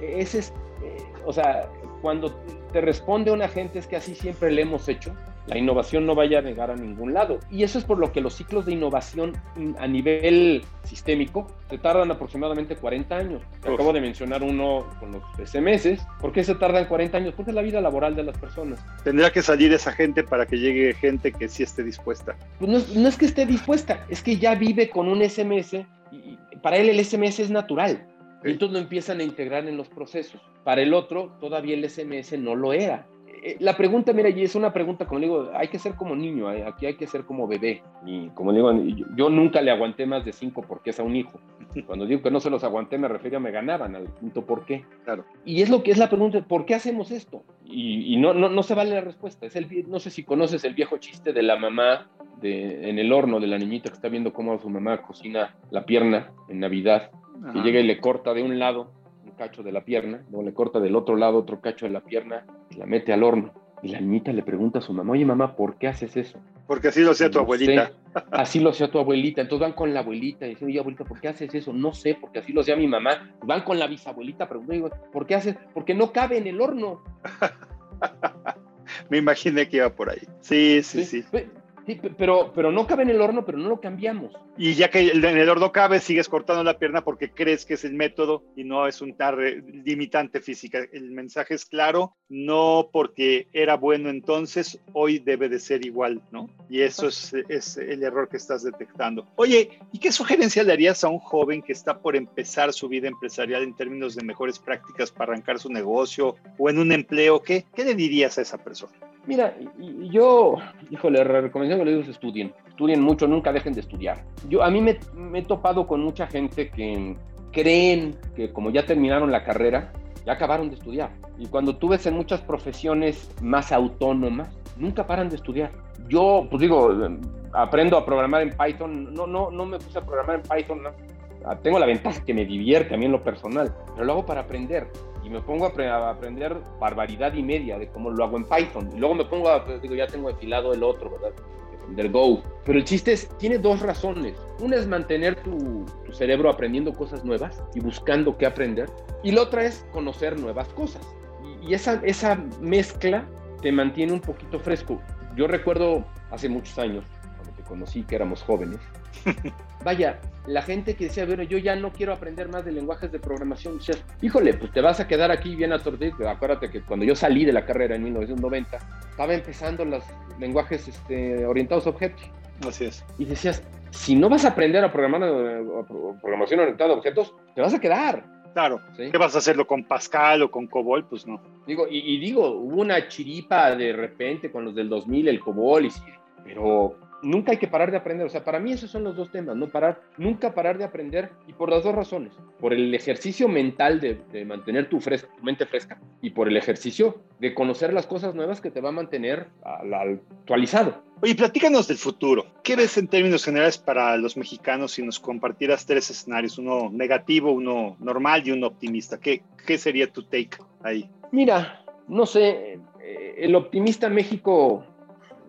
ese es, eh, o sea, cuando te responde una gente es que así siempre le hemos hecho, la innovación no vaya a llegar a ningún lado. Y eso es por lo que los ciclos de innovación a nivel sistémico se tardan aproximadamente 40 años. Acabo de mencionar uno con los SMS. ¿Por qué se tardan 40 años? Porque es la vida laboral de las personas. Tendrá que salir esa gente para que llegue gente que sí esté dispuesta. Pues no, es que esté dispuesta, es que ya vive con un SMS y para él el SMS es natural. Y entonces lo empiezan a integrar en los procesos. Para el otro, todavía el SMS no lo era. Eh, la pregunta, mira, y es una pregunta, como digo, hay que ser como niño, eh, aquí hay que ser como bebé. Y como digo, yo, nunca le aguanté más de cinco porque es a un hijo. *laughs* Cuando digo que no se los aguanté, me refiero a me ganaban al punto por qué. Claro. Y es lo que es la pregunta, ¿por qué hacemos esto? Y, no, no, no, se vale la respuesta. Es el, no sé si conoces el viejo chiste de la mamá de, en el horno de la niñita que está viendo cómo su mamá cocina la pierna en Navidad, y llega y le corta de un lado cacho de la pierna, luego le corta del otro lado otro cacho de la pierna y la mete al horno. Y la niñita le pregunta a su mamá, oye mamá, ¿por qué haces eso? Porque así lo hacía tu abuelita. así lo hacía tu abuelita. Entonces van con la abuelita y dicen, oye abuelita, ¿por qué haces eso? No sé, porque así lo hacía mi mamá. Van con la bisabuelita, preguntando, ¿por qué haces? Porque no cabe en el horno. *laughs* Me imaginé que iba por ahí. Sí, sí, sí pero, pero no cabe en el horno, pero no lo cambiamos. Y ya que en el horno cabe, sigues cortando la pierna porque crees que es el método y no es un tar limitante física. El mensaje es claro, no porque era bueno entonces, hoy debe de ser igual, ¿no? Y eso es, es el error que estás detectando. Oye, ¿y qué sugerencia le harías a un joven que está por empezar su vida empresarial en términos de mejores prácticas para arrancar su negocio o en un empleo? ¿Qué, qué le dirías a esa persona? Mira, yo, híjole, recomendación que le digo es estudien, estudien mucho, nunca dejen de estudiar. Yo, a mí me, he topado con mucha gente que creen que como ya terminaron la carrera, ya acabaron de estudiar. Y cuando tú ves en muchas profesiones más autónomas, nunca paran de estudiar. Yo, pues digo, aprendo a programar en Python, no, no, no me puse a programar en Python, no. Tengo la ventaja que me divierte a mí en lo personal, pero lo hago para aprender y me pongo a, aprender barbaridad y media de cómo lo hago en Python. Y luego me pongo a, digo, ya tengo enfilado el otro, ¿verdad? Del Go. Pero el chiste es, tiene dos razones. Una es mantener tu, tu cerebro aprendiendo cosas nuevas y buscando qué aprender. Y la otra es conocer nuevas cosas. Y, y esa, esa mezcla te mantiene un poquito fresco. Yo recuerdo hace muchos años, conocí, que éramos jóvenes, *laughs* vaya, la gente que decía, bueno, yo ya no quiero aprender más de lenguajes de programación, decías, híjole, pues te vas a quedar aquí bien aturdido. Acuérdate que cuando yo salí de la carrera en 1990, estaba empezando los lenguajes este, orientados a objetos. Así es. Y decías, si no vas a aprender a programar eh, programación orientada a objetos, te vas a quedar. Claro. ¿qué vas a hacerlo con Pascal o con COBOL? Pues no. Digo, y, digo, hubo una chiripa de repente con los del 2000, el COBOL, y, pero nunca hay que parar de aprender. O sea, para mí esos son los dos temas, no parar, nunca parar de aprender y por las dos razones. Por el ejercicio mental de, mantener tu, mente fresca y por el ejercicio de conocer las cosas nuevas que te va a mantener actualizado. Oye, platícanos del futuro. ¿Qué ves en términos generales para los mexicanos si nos compartieras tres escenarios? Uno negativo, uno normal y uno optimista. ¿Qué, qué sería tu take ahí? Mira, no sé, eh, el optimista México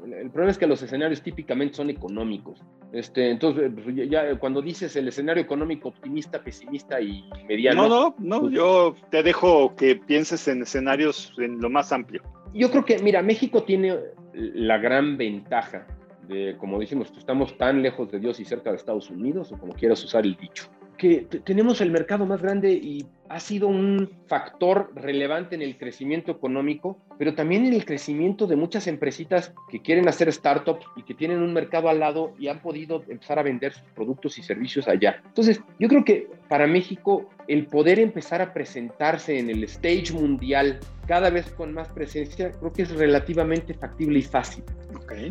el problema es que los escenarios típicamente son económicos. Este, entonces, pues, ya, cuando dices el escenario económico optimista, pesimista y mediano. No, no, no, pues, yo te dejo que pienses en escenarios en lo más amplio. Yo creo que, mira, México tiene la gran ventaja de, como decimos, estamos tan lejos de Dios y cerca de Estados Unidos, o como quieras usar el dicho, que tenemos el mercado más grande y ha sido un factor relevante en el crecimiento económico, pero también en el crecimiento de muchas empresitas que quieren hacer startups y que tienen un mercado al lado y han podido empezar a vender sus productos y servicios allá. Entonces, yo creo que para México el poder empezar a presentarse en el stage mundial cada vez con más presencia, creo que es relativamente factible y fácil.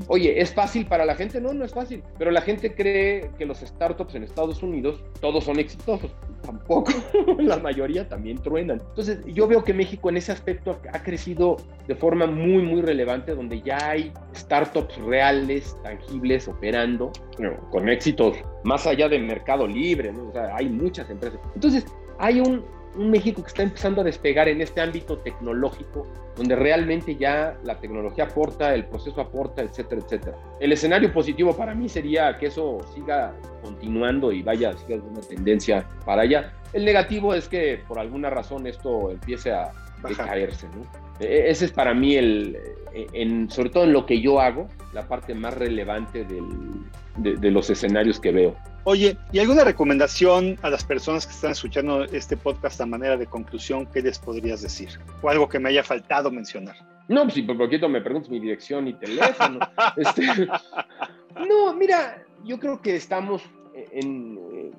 Oye, ¿es fácil para la gente? No, no es fácil, pero la gente cree que los startups en Estados Unidos todos son exitosos. Tampoco, *laughs* la mayoría también truenan. Entonces, yo veo que México en ese aspecto ha crecido de forma muy, muy relevante, donde ya hay startups reales, tangibles, operando, con éxitos más allá del mercado libre, ¿no? o sea, hay muchas empresas. Entonces, hay un, un México que está empezando a despegar en este ámbito tecnológico, donde realmente ya la tecnología aporta, el proceso aporta, etcétera, etcétera. El escenario positivo para mí sería que eso siga continuando y vaya, siga una tendencia para allá. El negativo es que por alguna razón esto empiece a caerse, ¿no? E, e, ese es para mí el, e, en, sobre todo en lo que yo hago, la parte más relevante del, de, los escenarios que veo. Oye, ¿y alguna recomendación a las personas que están escuchando este podcast a manera de conclusión? ¿Qué les podrías decir? O algo que me haya faltado mencionar. No, pues si por poquito me preguntas mi dirección y teléfono. *laughs* este, no, mira, yo creo que estamos en,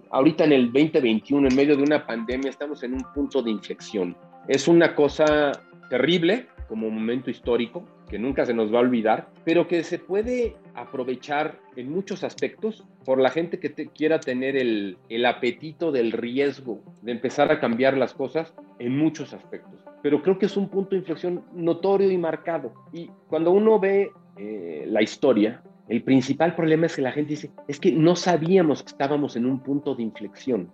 ahorita en el 2021, en medio de una pandemia, estamos en un punto de inflexión. Es una cosa terrible como momento histórico, que nunca se nos va a olvidar, pero que se puede aprovechar en muchos aspectos por la gente que quiera tener el, el, apetito del riesgo de empezar a cambiar las cosas en muchos aspectos. Pero creo que es un punto de inflexión notorio y marcado. Y cuando uno ve eh, la historia, el principal problema es que la gente dice, es que no sabíamos que estábamos en un punto de inflexión.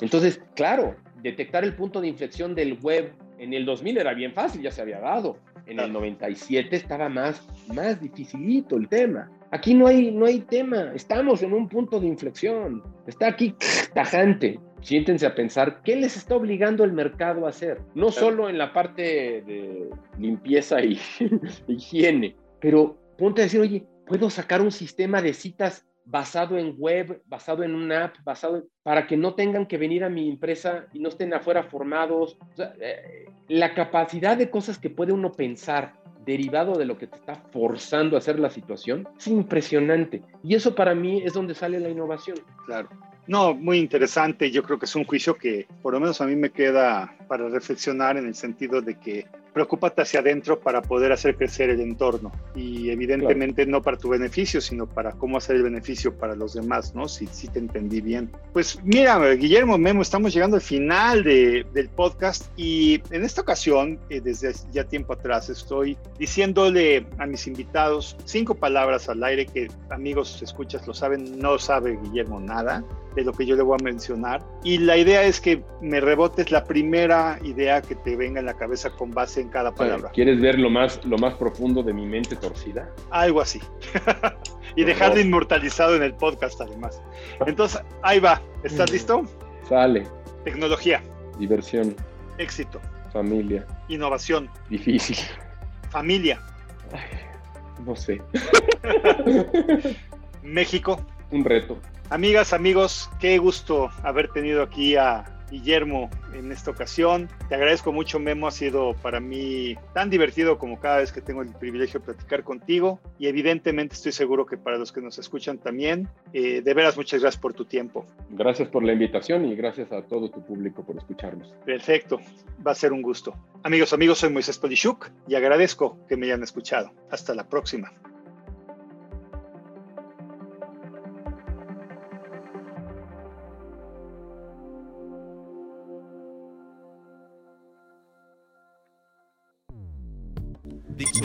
Entonces, claro, detectar el punto de inflexión del web en el 2000 era bien fácil, ya se había dado. En el 97 estaba más, más dificilito el tema. Aquí no hay, no hay tema, estamos en un punto de inflexión. Está aquí *sniffs* tajante. Siéntense a pensar qué les está obligando el mercado a hacer. No solo en la parte de limpieza y *laughs* higiene, pero ponte a decir, oye, puedo sacar un sistema de citas basado en web, basado en una app, basado para que no tengan que venir a mi empresa y no estén afuera formados. Eh, la capacidad de cosas que puede uno pensar derivado de lo que te está forzando a hacer la situación es impresionante. Y eso para mí es donde sale la innovación. Claro. No, muy interesante. Yo creo que es un juicio que por lo menos a mí me queda para reflexionar en el sentido de que preocúpate hacia adentro para poder hacer crecer el entorno y evidentemente no para tu beneficio, sino para cómo hacer el beneficio para los demás, ¿no? Si, si te entendí bien. Pues mira, Guillermo Memo, estamos llegando al final de, del podcast y en esta ocasión, eh, desde ya tiempo atrás, estoy diciéndole a mis invitados cinco palabras al aire que amigos, escuchas, lo saben, no sabe Guillermo nada de lo que yo le voy a mencionar. Y la idea es que me rebotes la primera idea que te venga en la cabeza con base en cada palabra. ¿Quieres ver lo más, lo más profundo de mi mente torcida? Algo así. *laughs* y dejarlo inmortalizado en el podcast además. Entonces, ahí va. ¿Estás listo? Sale. Tecnología. Diversión. Éxito. Familia. Innovación. Difícil. Familia. no sé. *laughs* México. Un reto. Amigas, amigos, qué gusto haber tenido aquí a Guillermo en esta ocasión. Te agradezco mucho, Memo. Ha sido para mí tan divertido como cada vez que tengo el privilegio de platicar contigo. Y evidentemente estoy seguro que para los que nos escuchan también. Eh, de veras, muchas gracias por tu tiempo. Gracias por la invitación y gracias a todo tu público por escucharnos. Perfecto. Va a ser un gusto. Amigos, amigos, soy Moisés Polishuk y agradezco que me hayan escuchado. Hasta la próxima.